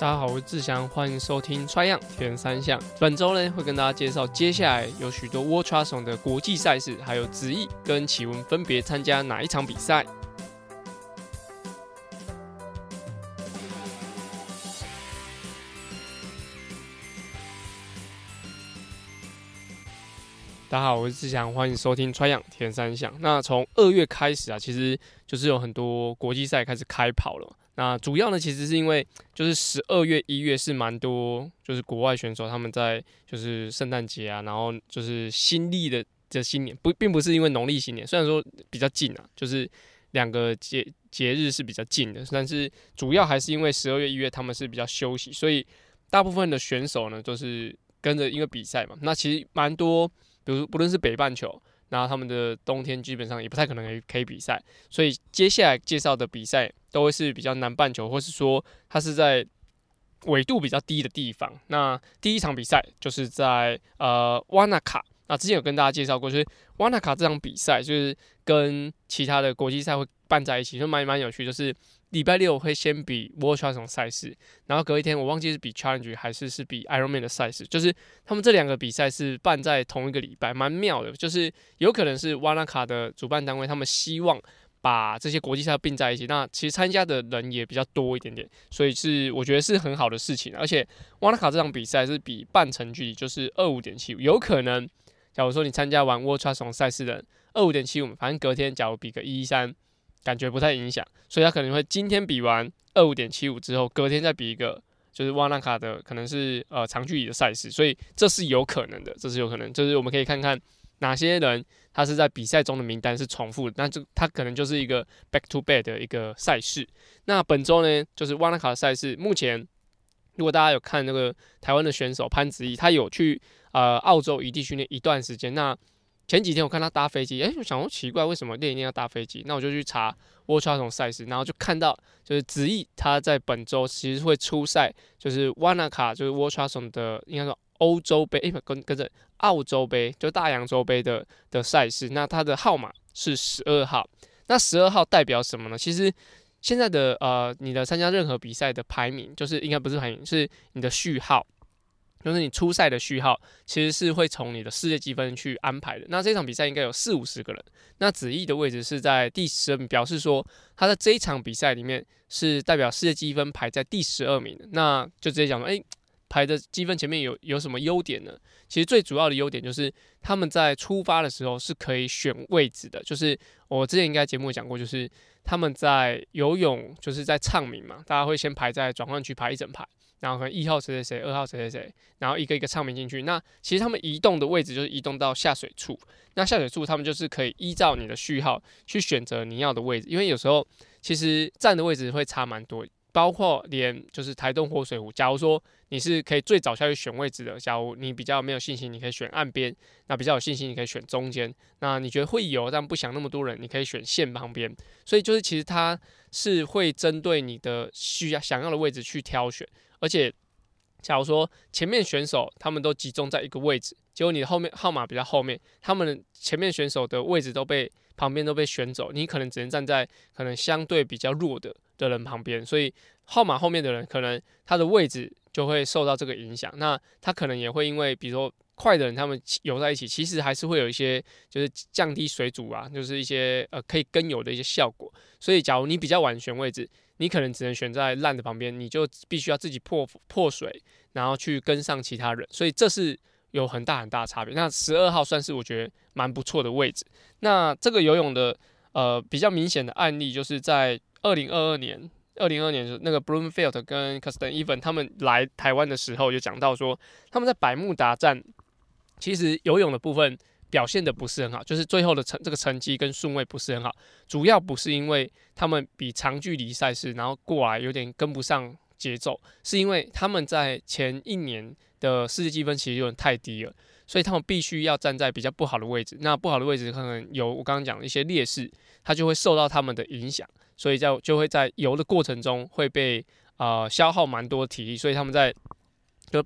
大家好，我是志祥，欢迎收听《穿样田三项》。本周呢，会跟大家介绍接下来有许多 World Tryon 的国际赛事，还有子毅跟启文分别参加哪一场比赛。大家好，我是志祥，欢迎收听《穿样田三项》。那从二月开始啊，其实就是有很多国际赛开始开跑了。那主要呢，其实是因为就是十二月、一月是蛮多，就是国外选手他们在就是圣诞节啊，然后就是新历的这新年，不并不是因为农历新年，虽然说比较近啊，就是两个节节日是比较近的，但是主要还是因为十二月、一月他们是比较休息，所以大部分的选手呢都是跟着因为比赛嘛。那其实蛮多，比如不论是北半球。然后他们的冬天基本上也不太可能可以可以比赛，所以接下来介绍的比赛都会是比较南半球，或是说它是在纬度比较低的地方。那第一场比赛就是在呃瓦纳卡，那之前有跟大家介绍过，就是瓦纳卡这场比赛就是跟其他的国际赛会办在一起，就蛮蛮有趣，就是。礼拜六会先比 World Challenge 赛事，然后隔一天我忘记是比 Challenge 还是是比 Ironman 的赛事，就是他们这两个比赛是办在同一个礼拜，蛮妙的。就是有可能是瓦纳卡的主办单位，他们希望把这些国际赛并在一起，那其实参加的人也比较多一点点，所以是我觉得是很好的事情。而且瓦纳卡这场比赛是比半程距离，就是二五点七五，有可能假如说你参加完 World Challenge 赛事的二五点七五，反正隔天假如比个一三。感觉不太影响，所以他可能会今天比完二五点七五之后，隔天再比一个就是瓦纳卡的可能是呃长距离的赛事，所以这是有可能的，这是有可能，就是我们可以看看哪些人他是在比赛中的名单是重复的，那就他可能就是一个 back to back 的一个赛事。那本周呢，就是瓦纳卡的赛事，目前如果大家有看那个台湾的选手潘子毅，他有去呃澳洲异地训练一段时间，那。前几天我看他搭飞机，哎，我想说奇怪，为什么练一定要搭飞机？那我就去查 World Triathlon 赛事，然后就看到就是子毅他在本周其实会出赛，就是瓦纳卡，就是 World Triathlon 的应该说欧洲杯，哎，跟跟着澳洲杯，就大洋洲杯的的赛事。那他的号码是十二号，那十二号代表什么呢？其实现在的呃，你的参加任何比赛的排名，就是应该不是排名，是你的序号。就是你初赛的序号，其实是会从你的世界积分去安排的。那这场比赛应该有四五十个人。那子毅的位置是在第十二名，表示说他在这一场比赛里面是代表世界积分排在第十二名的。那就直接讲说，哎，排的积分前面有有什么优点呢？其实最主要的优点就是他们在出发的时候是可以选位置的。就是我之前应该节目讲过，就是他们在游泳，就是在唱名嘛，大家会先排在转换区排一整排。然后可能一号谁谁谁，二号谁谁谁，然后一个一个唱名进去。那其实他们移动的位置就是移动到下水处。那下水处他们就是可以依照你的序号去选择你要的位置，因为有时候其实站的位置会差蛮多，包括连就是台东活水湖。假如说你是可以最早下去选位置的，假如你比较没有信心，你可以选岸边；那比较有信心，你可以选中间。那你觉得会游但不想那么多人，你可以选线旁边。所以就是其实它是会针对你的需要想要的位置去挑选。而且，假如说前面选手他们都集中在一个位置，结果你的后面号码比较后面，他们前面选手的位置都被旁边都被选走，你可能只能站在可能相对比较弱的的人旁边，所以号码后面的人可能他的位置就会受到这个影响。那他可能也会因为，比如说快的人他们游在一起，其实还是会有一些就是降低水阻啊，就是一些呃可以跟游的一些效果。所以，假如你比较晚选位置，你可能只能选在烂的旁边，你就必须要自己破破水，然后去跟上其他人，所以这是有很大很大的差别。那十二号算是我觉得蛮不错的位置。那这个游泳的呃比较明显的案例，就是在二零二二年，二零二二年那个 Bloomfield 跟 c u s t o n Even 他们来台湾的时候，就讲到说他们在百慕达站，其实游泳的部分。表现的不是很好，就是最后的成这个成绩跟顺位不是很好，主要不是因为他们比长距离赛事，然后过来有点跟不上节奏，是因为他们在前一年的世界积分其实有点太低了，所以他们必须要站在比较不好的位置，那不好的位置可能有我刚刚讲的一些劣势，它就会受到他们的影响，所以在就会在游的过程中会被呃消耗蛮多体力，所以他们在就。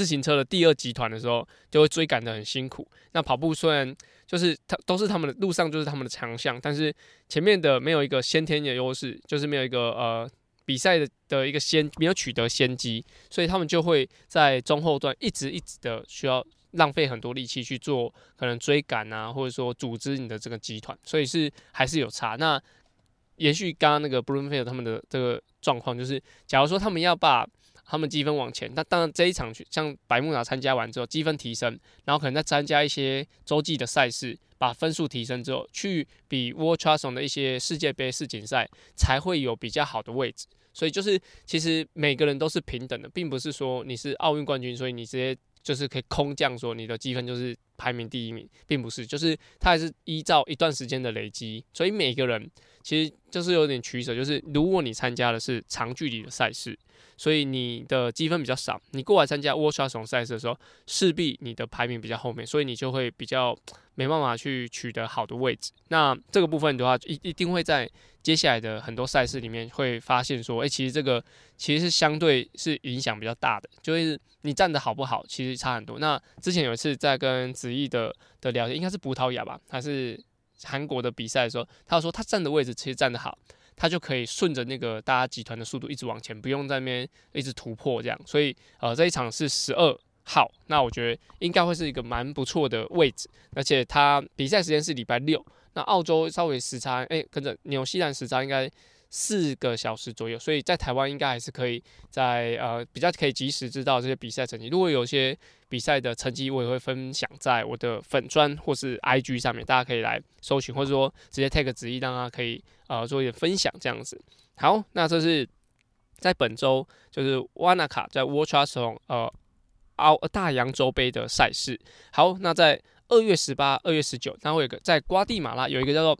自行车的第二集团的时候，就会追赶的很辛苦。那跑步虽然就是他都是他们的路上就是他们的强项，但是前面的没有一个先天的优势，就是没有一个呃比赛的的一个先没有取得先机，所以他们就会在中后段一直一直的需要浪费很多力气去做可能追赶啊，或者说组织你的这个集团，所以是还是有差。那延续刚刚那个 b r u n f i e l d 他们的这个状况，就是假如说他们要把他们积分往前，那当然这一场去像白木拿参加完之后，积分提升，然后可能再参加一些洲际的赛事，把分数提升之后，去比 World c h a s o n 的一些世界杯世锦赛，才会有比较好的位置。所以就是其实每个人都是平等的，并不是说你是奥运冠军，所以你直接就是可以空降说你的积分就是排名第一名，并不是，就是它还是依照一段时间的累积，所以每个人其实就是有点取舍，就是如果你参加的是长距离的赛事。所以你的积分比较少，你过来参加 World Champion 赛事的时候，势必你的排名比较后面，所以你就会比较没办法去取得好的位置。那这个部分的话，一一定会在接下来的很多赛事里面会发现说，诶，其实这个其实是相对是影响比较大的，就是你站的好不好，其实差很多。那之前有一次在跟子毅的的聊天，应该是葡萄牙吧，还是韩国的比赛的时候，他说他站的位置其实站得好。他就可以顺着那个大家集团的速度一直往前，不用在那边一直突破这样。所以呃这一场是十二号，那我觉得应该会是一个蛮不错的位置，而且他比赛时间是礼拜六，那澳洲稍微时差，哎跟着纽西兰时差应该。四个小时左右，所以在台湾应该还是可以在呃比较可以及时知道这些比赛成绩。如果有些比赛的成绩，我也会分享在我的粉砖或是 IG 上面，大家可以来搜寻，或者说直接 take 旨意，让他可以呃做一点分享这样子。好，那这是在本周就是瓦纳卡在 Watchathon 呃澳大洋洲杯的赛事。好，那在二月十八、二月十九，它会有个在瓜地马拉有一个叫做。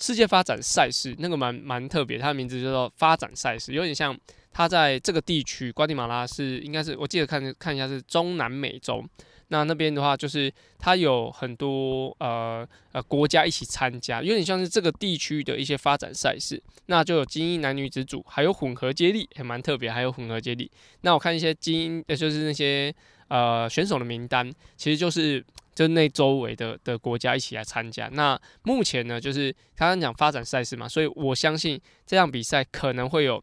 世界发展赛事那个蛮蛮特别，它的名字叫做发展赛事，有点像它在这个地区，瓜地马拉是应该是我记得看看一下是中南美洲，那那边的话就是它有很多呃呃国家一起参加，有点像是这个地区的一些发展赛事，那就有精英男女子组，还有混合接力，也蛮特别，还有混合接力。那我看一些精英，呃就是那些呃选手的名单，其实就是。就那周围的的国家一起来参加。那目前呢，就是刚刚讲发展赛事嘛，所以我相信这样比赛可能会有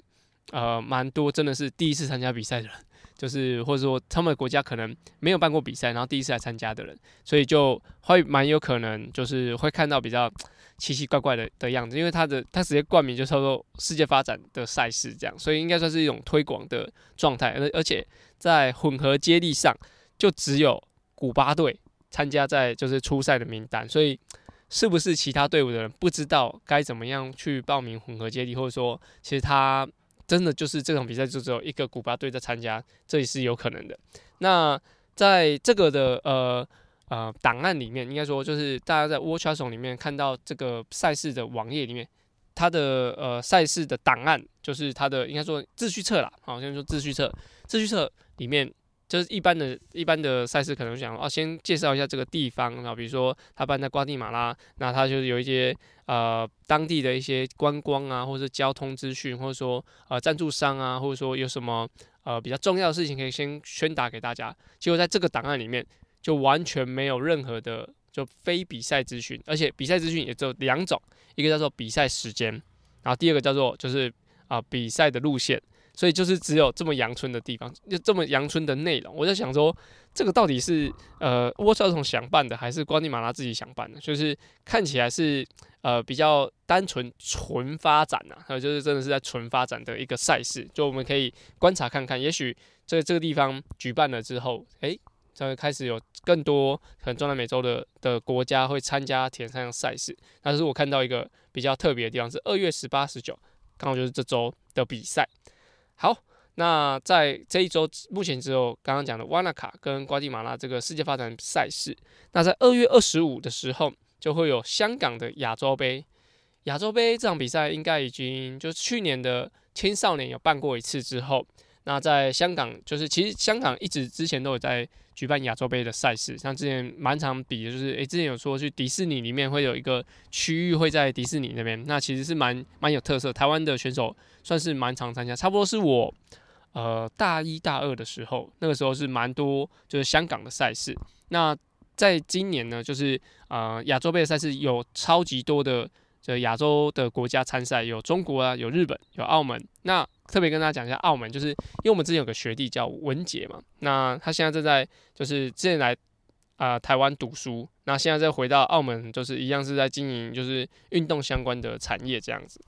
呃蛮多真的是第一次参加比赛的人，就是或者说他们国家可能没有办过比赛，然后第一次来参加的人，所以就会蛮有可能就是会看到比较奇奇怪怪的的样子，因为他的他直接冠名就叫做世界发展的赛事这样，所以应该算是一种推广的状态。而而且在混合接力上，就只有古巴队。参加在就是初赛的名单，所以是不是其他队伍的人不知道该怎么样去报名混合接力，或者说其实他真的就是这场比赛就只有一个古巴队在参加，这也是有可能的。那在这个的呃呃档案里面，应该说就是大家在 WatchUson 里面看到这个赛事的网页里面，它的呃赛事的档案就是它的应该说秩序册啦，好像说秩序册，秩序册里面。就是一般的、一般的赛事，可能想哦，先介绍一下这个地方啊，比如说他办在瓜地马拉，那他就是有一些呃当地的一些观光啊，或者交通资讯，或者说呃赞助商啊，或者说有什么呃比较重要的事情可以先宣达给大家。结果在这个档案里面，就完全没有任何的就非比赛资讯，而且比赛资讯也只有两种，一个叫做比赛时间，然后第二个叫做就是啊比赛的路线。所以就是只有这么阳春的地方，就这么阳春的内容。我在想说，这个到底是呃沃特总想办的，还是瓜地马拉自己想办的？就是看起来是呃比较单纯纯发展呐，还有就是真的是在纯发展的一个赛事。就我们可以观察看看，也许在这个地方举办了之后，诶，才会开始有更多可能中南美洲的的国家会参加田三项赛事。但是我看到一个比较特别的地方是二月十八、十九，刚好就是这周的比赛。好，那在这一周目前只有刚刚讲的瓦纳卡跟瓜地马拉这个世界发展赛事。那在二月二十五的时候，就会有香港的亚洲杯。亚洲杯这场比赛应该已经就是去年的青少年有办过一次之后。那在香港，就是其实香港一直之前都有在举办亚洲杯的赛事，像之前蛮常比的，就是诶，之前有说去迪士尼里面会有一个区域会在迪士尼那边，那其实是蛮蛮有特色。台湾的选手算是蛮常参加，差不多是我呃大一大二的时候，那个时候是蛮多就是香港的赛事。那在今年呢，就是呃亚洲杯的赛事有超级多的这亚洲的国家参赛，有中国啊，有日本，有澳门。那特别跟大家讲一下澳门，就是因为我们之前有个学弟叫文杰嘛，那他现在正在就是之前来啊台湾读书，那现在再回到澳门，就是一样是在经营就是运动相关的产业这样子。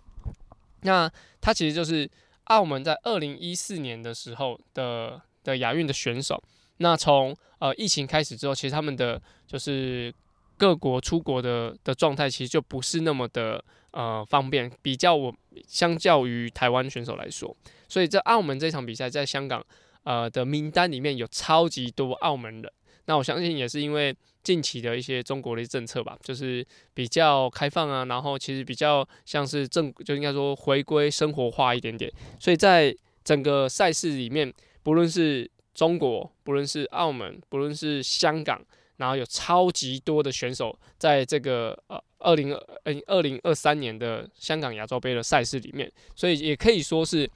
那他其实就是澳门在二零一四年的时候的的亚运的选手。那从呃疫情开始之后，其实他们的就是各国出国的的状态，其实就不是那么的呃方便。比较我相较于台湾选手来说，所以在澳门这场比赛，在香港呃的名单里面有超级多澳门人。那我相信也是因为近期的一些中国的政策吧，就是比较开放啊，然后其实比较像是正就应该说回归生活化一点点。所以在整个赛事里面，不论是中国，不论是澳门，不论是香港，然后有超级多的选手在这个呃二零二二零二三年的香港亚洲杯的赛事里面，所以也可以说是，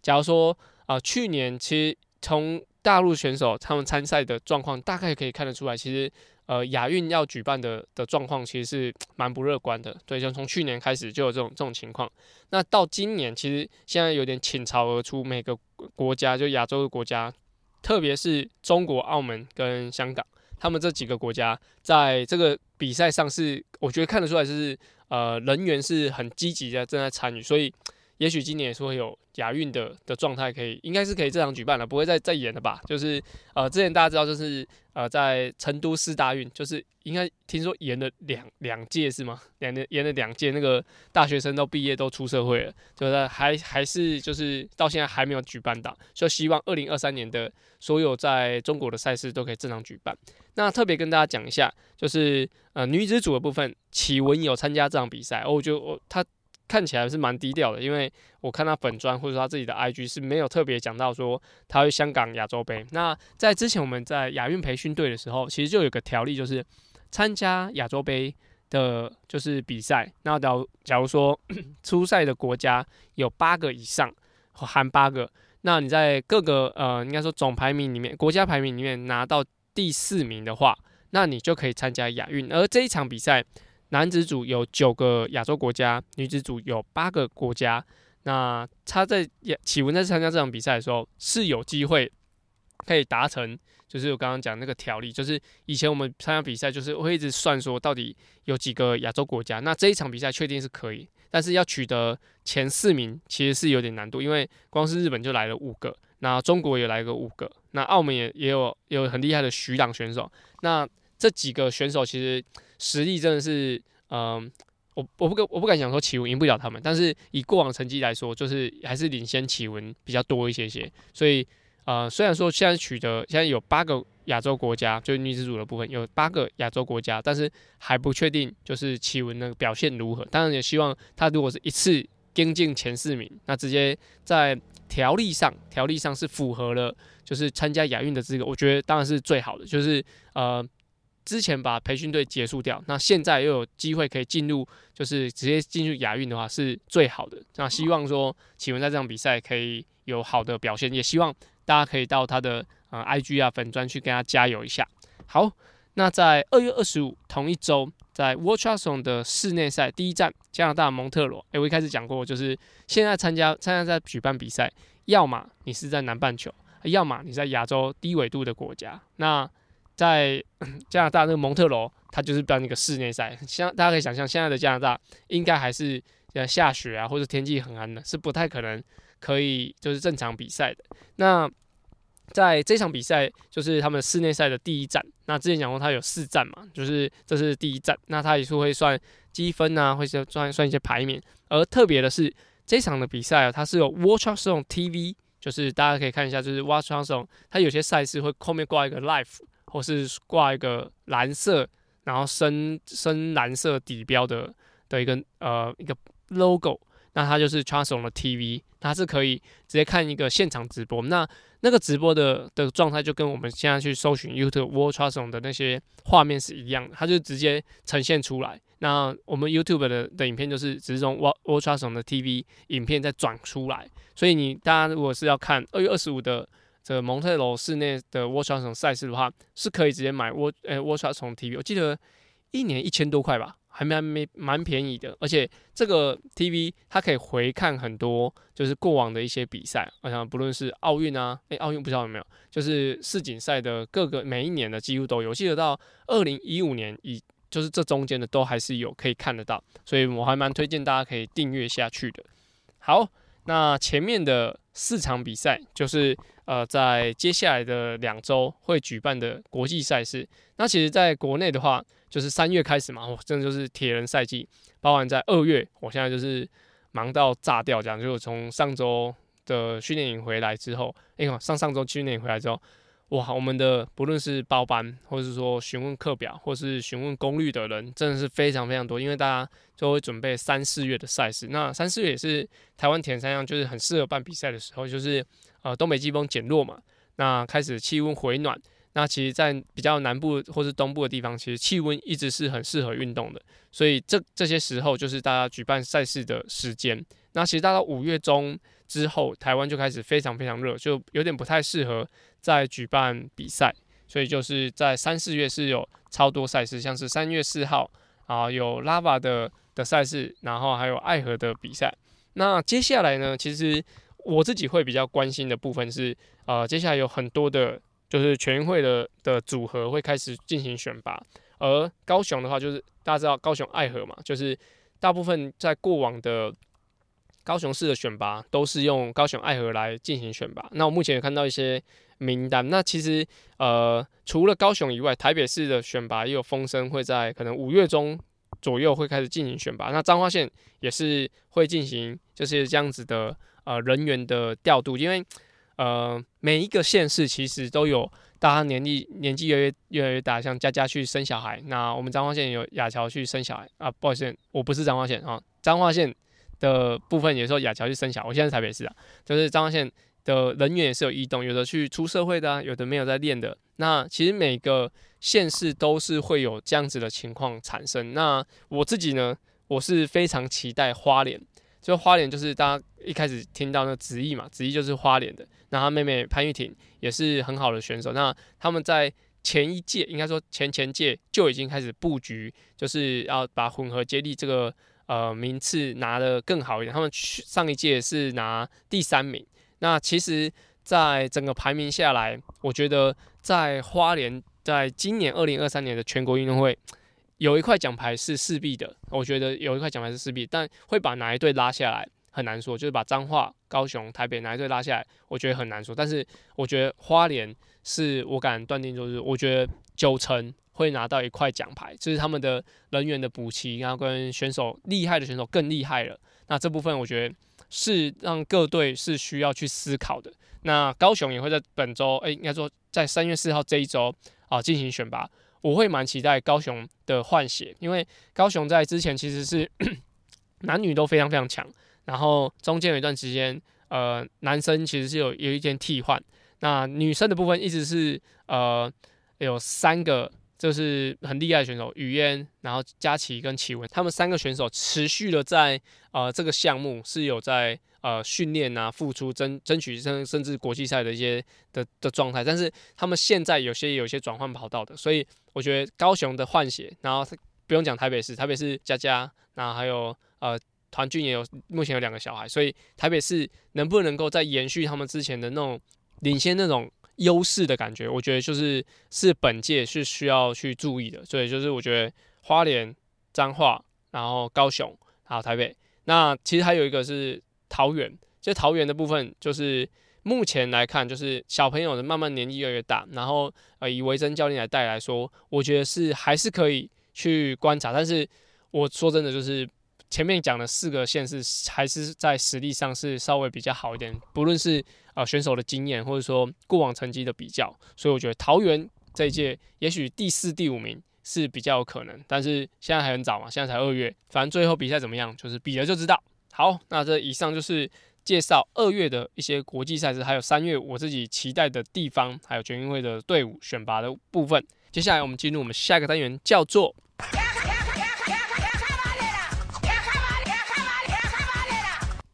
假如说啊，去年其实从大陆选手他们参赛的状况，大概可以看得出来，其实呃亚运要举办的的状况其实是 蛮不乐观的。对，就从去年开始就有这种这种情况。那到今年，其实现在有点倾巢而出，每个国家就亚洲的国家。特别是中国、澳门跟香港，他们这几个国家在这个比赛上是，我觉得看得出来是，呃，人员是很积极的正在参与，所以。也许今年也是会有亚运的的状态，可以应该是可以正常举办了，不会再再演了吧？就是呃，之前大家知道，就是呃，在成都市大运，就是应该听说延了两两届是吗？两年延了两届，那个大学生都毕业都出社会了，就是还还是就是到现在还没有举办到，就希望二零二三年的所有在中国的赛事都可以正常举办。那特别跟大家讲一下，就是呃女子组的部分，启文有参加这场比赛，我觉得我她。看起来是蛮低调的，因为我看他粉砖或者说他自己的 IG 是没有特别讲到说他会香港亚洲杯。那在之前我们在亚运培训队的时候，其实就有个条例，就是参加亚洲杯的，就是比赛。那假假如说 出赛的国家有八个以上，含八个，那你在各个呃应该说总排名里面，国家排名里面拿到第四名的话，那你就可以参加亚运。而这一场比赛。男子组有九个亚洲国家，女子组有八个国家。那他在启文在参加这场比赛的时候是有机会可以达成，就是我刚刚讲那个条例，就是以前我们参加比赛就是会一直算说到底有几个亚洲国家。那这一场比赛确定是可以，但是要取得前四名其实是有点难度，因为光是日本就来了五个，那中国也来个五个，那澳门也也有有很厉害的徐朗选手。那这几个选手其实。实力真的是，嗯，我我不敢我不敢讲说启文赢不了他们，但是以过往成绩来说，就是还是领先启文比较多一些些。所以，呃，虽然说现在取得现在有八个亚洲国家，就女子组的部分有八个亚洲国家，但是还不确定就是启文的表现如何。当然也希望他如果是一次跟进前四名，那直接在条例上条例上是符合了，就是参加亚运的资格，我觉得当然是最好的，就是呃。之前把培训队结束掉，那现在又有机会可以进入，就是直接进入亚运的话是最好的。那希望说启文在这场比赛可以有好的表现，也希望大家可以到他的呃 IG 啊粉专去跟他加油一下。好，那在二月二十五同一周，在 w a t c h s o n 的室内赛第一站加拿大蒙特罗。诶，我一开始讲过，就是现在参加参加在举办比赛，要么你是在南半球，要么你在亚洲低纬度的国家。那在 加拿大那个蒙特罗，它就是办一个室内赛。像大家可以想象，现在的加拿大应该还是呃下雪啊，或者天气很寒的，是不太可能可以就是正常比赛的。那在这场比赛，就是他们室内赛的第一站。那之前讲过，它有四站嘛，就是这是第一站。那它也是会算积分啊，会算算一些排名。而特别的是，这场的比赛啊，它是有 Watch o n TV，就是大家可以看一下，就是 Watch o n 它有些赛事会后面挂一个 Live。或是挂一个蓝色，然后深深蓝色底标的的一个呃一个 logo，那它就是 t r a n s o n 的 TV，它是可以直接看一个现场直播。那那个直播的的状态就跟我们现在去搜寻 YouTube w a t c h t r a n s o n 的那些画面是一样的，它就直接呈现出来。那我们 YouTube 的的影片就是只是从 w a t c h t r a n s o n 的 TV 影片再转出来，所以你大家如果是要看二月二十五的。这蒙特罗室内的 w a t c h 赛事的话，是可以直接买 w 呃 w a t c h TV，我记得一年一千多块吧，还蛮没蛮便宜的，而且这个 TV 它可以回看很多，就是过往的一些比赛，我想不论是奥运啊，诶，奥运不知道有没有，就是世锦赛的各个每一年的几乎都有，记得到二零一五年以就是这中间的都还是有可以看得到，所以我还蛮推荐大家可以订阅下去的。好，那前面的四场比赛就是呃在接下来的两周会举办的国际赛事，那其实在国内的话。就是三月开始嘛，我真的就是铁人赛季，包含在二月，我现在就是忙到炸掉，这样就从上周的训练营回来之后，哎呦，上上周训练营回来之后，哇，我们的不论是报班，或是说询问课表，或是询问功率的人，真的是非常非常多，因为大家就会准备三四月的赛事，那三四月也是台湾铁人三项就是很适合办比赛的时候，就是呃东北季风减弱嘛，那开始气温回暖。那其实，在比较南部或是东部的地方，其实气温一直是很适合运动的，所以这这些时候就是大家举办赛事的时间。那其实到五月中之后，台湾就开始非常非常热，就有点不太适合再举办比赛，所以就是在三四月是有超多赛事，像是三月四号啊有拉瓦的的赛事，然后还有爱河的比赛。那接下来呢，其实我自己会比较关心的部分是，呃，接下来有很多的。就是全运会的的组合会开始进行选拔，而高雄的话，就是大家知道高雄爱河嘛，就是大部分在过往的高雄市的选拔都是用高雄爱河来进行选拔。那我目前有看到一些名单，那其实呃除了高雄以外，台北市的选拔也有风声会在可能五月中左右会开始进行选拔。那彰化县也是会进行就是这样子的呃人员的调度，因为。呃，每一个县市其实都有大家年纪年纪越越越来越大，像佳佳去生小孩，那我们彰化县有雅乔去生小孩啊，不好意思，我不是彰化县啊，彰化县的部分也说亚乔去生小，我现在台北市啊，就是彰化县的人员也是有异动，有的去出社会的啊，有的没有在练的，那其实每个县市都是会有这样子的情况产生。那我自己呢，我是非常期待花莲。就花莲就是大家一开始听到那子毅嘛，子毅就是花莲的。那他妹妹潘玉婷也是很好的选手。那他们在前一届，应该说前前届就已经开始布局，就是要把混合接力这个呃名次拿得更好一点。他们上一届是拿第三名。那其实，在整个排名下来，我觉得在花莲在今年二零二三年的全国运动会。有一块奖牌是势必的，我觉得有一块奖牌是势必，但会把哪一队拉下来很难说，就是把彰化、高雄、台北哪一队拉下来，我觉得很难说。但是我觉得花莲是我敢断定，就是我觉得九成会拿到一块奖牌，就是他们的人员的补齐，然后跟选手厉害的选手更厉害了。那这部分我觉得是让各队是需要去思考的。那高雄也会在本周，哎，应该说在三月四号这一周啊进行选拔。我会蛮期待高雄的换血，因为高雄在之前其实是 男女都非常非常强，然后中间有一段时间，呃，男生其实是有有一点替换，那女生的部分一直是呃有三个就是很厉害的选手，雨嫣，然后佳琪跟启文，他们三个选手持续的在呃这个项目是有在。呃，训练啊，付出争争取甚甚至国际赛的一些的的状态，但是他们现在有些有些转换跑道的，所以我觉得高雄的换血，然后不用讲台北市，台北市佳佳，然后还有呃团俊也有目前有两个小孩，所以台北市能不能够再延续他们之前的那种领先那种优势的感觉，我觉得就是是本届是需要去注意的，所以就是我觉得花莲、彰化，然后高雄，还有台北，那其实还有一个是。桃园，其实桃园的部分就是目前来看，就是小朋友的慢慢年纪越来越大，然后呃以维珍教练来带来说，我觉得是还是可以去观察。但是我说真的，就是前面讲的四个县市还是在实力上是稍微比较好一点，不论是呃选手的经验，或者说过往成绩的比较，所以我觉得桃园这一届也许第四、第五名是比较有可能。但是现在还很早嘛，现在才二月，反正最后比赛怎么样，就是比了就知道。好，那这以上就是介绍二月的一些国际赛事，还有三月我自己期待的地方，还有全运会的队伍选拔的部分。接下来我们进入我们下一个单元，叫做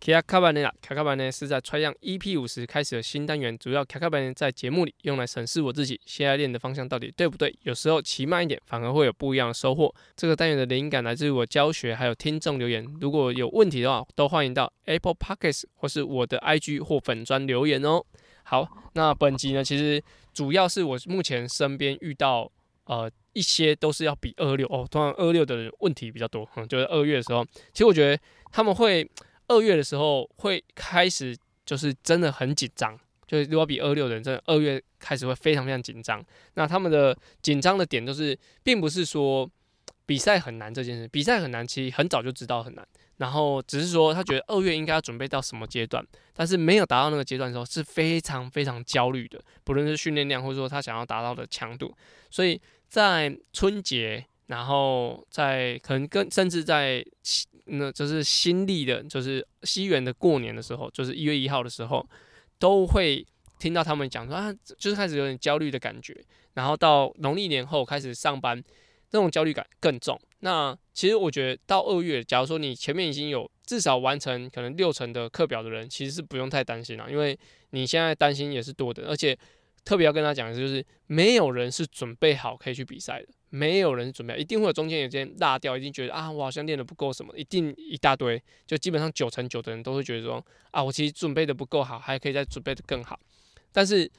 卡卡班呢？卡卡班呢是在穿样 EP 五十开始的新单元，主要卡卡班在节目里用来审视我自己现在练的方向到底对不对。有时候骑慢一点，反而会有不一样的收获。这个单元的灵感来自于我教学，还有听众留言。如果有问题的话，都欢迎到 Apple Podcasts 或是我的 IG 或粉砖留言哦。好，那本集呢，其实主要是我目前身边遇到呃一些都是要比二六哦，通常二六的问题比较多，嗯，就是二月的时候，其实我觉得他们会。二月的时候会开始，就是真的很紧张。就是如果比二六人，真的二月开始会非常非常紧张。那他们的紧张的点，都是并不是说比赛很难这件事，比赛很难，其实很早就知道很难。然后只是说他觉得二月应该要准备到什么阶段，但是没有达到那个阶段的时候，是非常非常焦虑的。不论是训练量，或者说他想要达到的强度，所以在春节，然后在可能跟甚至在。那就是新历的，就是西元的过年的时候，就是一月一号的时候，都会听到他们讲说啊，就是开始有点焦虑的感觉。然后到农历年后开始上班，那种焦虑感更重。那其实我觉得到二月，假如说你前面已经有至少完成可能六成的课表的人，其实是不用太担心了，因为你现在担心也是多的。而且特别要跟他讲的就是，没有人是准备好可以去比赛的。没有人准备，一定会有中间有件落掉，一定觉得啊，我好像练的不够什么，一定一大堆，就基本上九成九的人都会觉得说啊，我其实准备的不够好，还可以再准备的更好。但是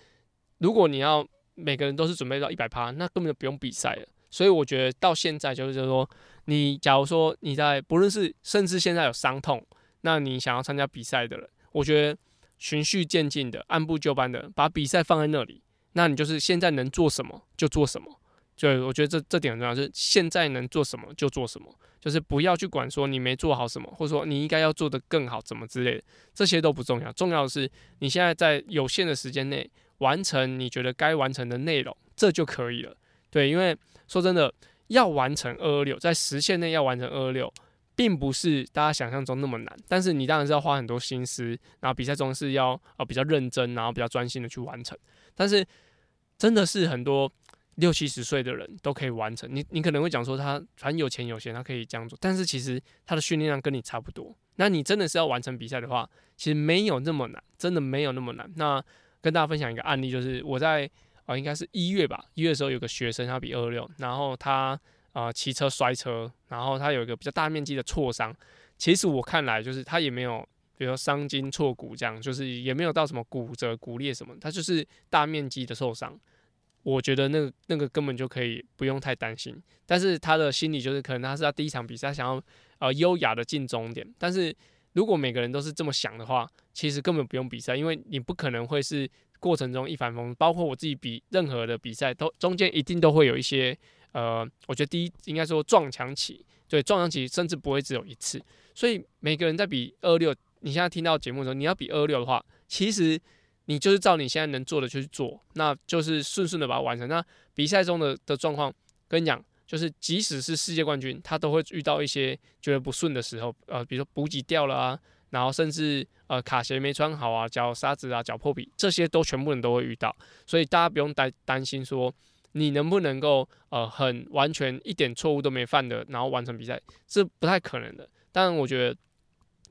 如果你要每个人都是准备到一百趴，那根本就不用比赛了。所以我觉得到现在就是说，你假如说你在不论是甚至现在有伤痛，那你想要参加比赛的人，我觉得循序渐进的，按部就班的把比赛放在那里，那你就是现在能做什么就做什么。对，我觉得这这点很重要，就是现在能做什么就做什么，就是不要去管说你没做好什么，或者说你应该要做得更好，怎么之类的，这些都不重要。重要的是你现在在有限的时间内完成你觉得该完成的内容，这就可以了。对，因为说真的，要完成二二六，在时限内要完成二二六，并不是大家想象中那么难。但是你当然是要花很多心思，然后比赛中是要呃比较认真，然后比较专心的去完成。但是真的是很多。六七十岁的人都可以完成，你你可能会讲说他反正有钱有闲，他可以这样做，但是其实他的训练量跟你差不多。那你真的是要完成比赛的话，其实没有那么难，真的没有那么难。那跟大家分享一个案例，就是我在啊应该是一月吧，一月的时候有个学生他比二六，然后他啊骑车摔车，然后他有一个比较大面积的挫伤。其实我看来就是他也没有，比如说伤筋挫骨这样，就是也没有到什么骨折骨裂什么，他就是大面积的受伤。我觉得那个那个根本就可以不用太担心，但是他的心理就是可能他是他第一场比赛，想要呃优雅的进终点。但是如果每个人都是这么想的话，其实根本不用比赛，因为你不可能会是过程中一帆风顺。包括我自己比任何的比赛，都中间一定都会有一些呃，我觉得第一应该说撞墙期，对撞墙期甚至不会只有一次。所以每个人在比二六，你现在听到节目的时候，你要比二六的话，其实。你就是照你现在能做的去做，那就是顺顺的把它完成。那比赛中的的状况，跟你讲，就是即使是世界冠军，他都会遇到一些觉得不顺的时候，呃，比如说补给掉了啊，然后甚至呃卡鞋没穿好啊，脚沙子啊，脚破皮，这些都全部人都会遇到。所以大家不用担担心说你能不能够呃很完全一点错误都没犯的，然后完成比赛，这不太可能的。但我觉得，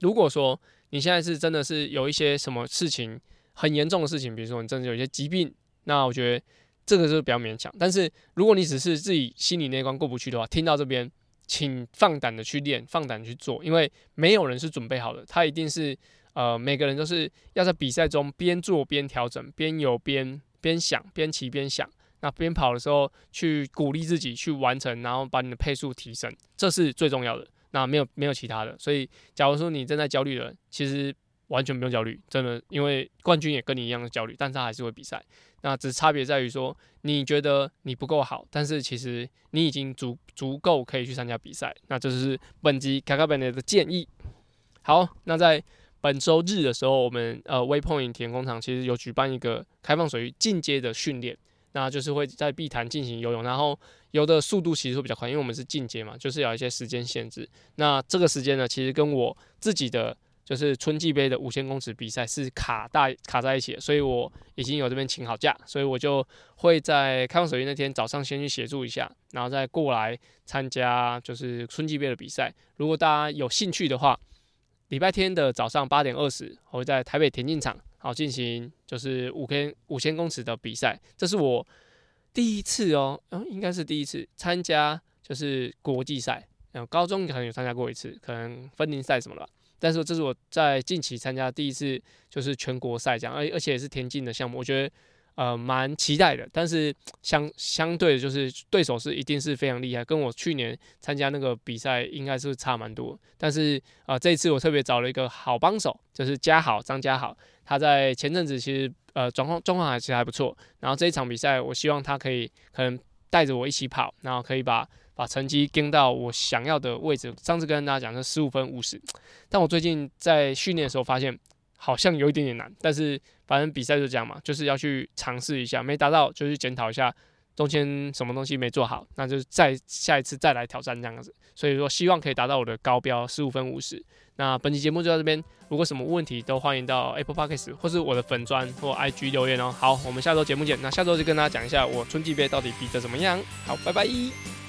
如果说你现在是真的是有一些什么事情，很严重的事情，比如说你真的有一些疾病，那我觉得这个是比较勉强。但是如果你只是自己心里那关过不去的话，听到这边，请放胆的去练，放胆去做，因为没有人是准备好的，他一定是呃每个人都是要在比赛中边做边调整，边游边边想，边骑边想，那边跑的时候去鼓励自己去完成，然后把你的配速提升，这是最重要的。那没有没有其他的，所以假如说你正在焦虑的，其实。完全不用焦虑，真的，因为冠军也跟你一样的焦虑，但是他还是会比赛。那只差别在于说，你觉得你不够好，但是其实你已经足足够可以去参加比赛。那这是本集卡卡本的建议。好，那在本周日的时候，我们呃 Waypoint 田工厂其实有举办一个开放水域进阶的训练，那就是会在碧潭进行游泳，然后游的速度其实会比较快，因为我们是进阶嘛，就是有一些时间限制。那这个时间呢，其实跟我自己的就是春季杯的五千公尺比赛是卡大卡在一起，所以我已经有这边请好假，所以我就会在开放水域那天早上先去协助一下，然后再过来参加就是春季杯的比赛。如果大家有兴趣的话，礼拜天的早上八点二十，我会在台北田径场好进行就是五千五千公尺的比赛，这是我第一次哦，嗯，应该是第一次参加就是国际赛，然后高中可能有参加过一次，可能分龄赛什么的，但是这是我在近期参加第一次就是全国赛这样，而而且也是田径的项目，我觉得。呃，蛮期待的，但是相相对的，就是对手是一定是非常厉害，跟我去年参加那个比赛应该是差蛮多。但是啊，这一次我特别找了一个好帮手，就是嘉豪张嘉豪，他在前阵子其实呃状况状况还其实还不错。然后这一场比赛，我希望他可以可能带着我一起跑，然后可以把把成绩跟到我想要的位置。上次跟大家讲是十五分五十，但我最近在训练的时候发现。好像有一点点难，但是反正比赛就这样嘛，就是要去尝试一下，没达到就去检讨一下中间什么东西没做好，那就再下一次再来挑战这样子。所以说希望可以达到我的高标十五分五十。那本期节目就到这边，如果什么问题都欢迎到 Apple Podcast 或是我的粉砖或 IG 留言哦。好，我们下周节目见。那下周就跟大家讲一下我春季杯到底比的怎么样。好，拜拜。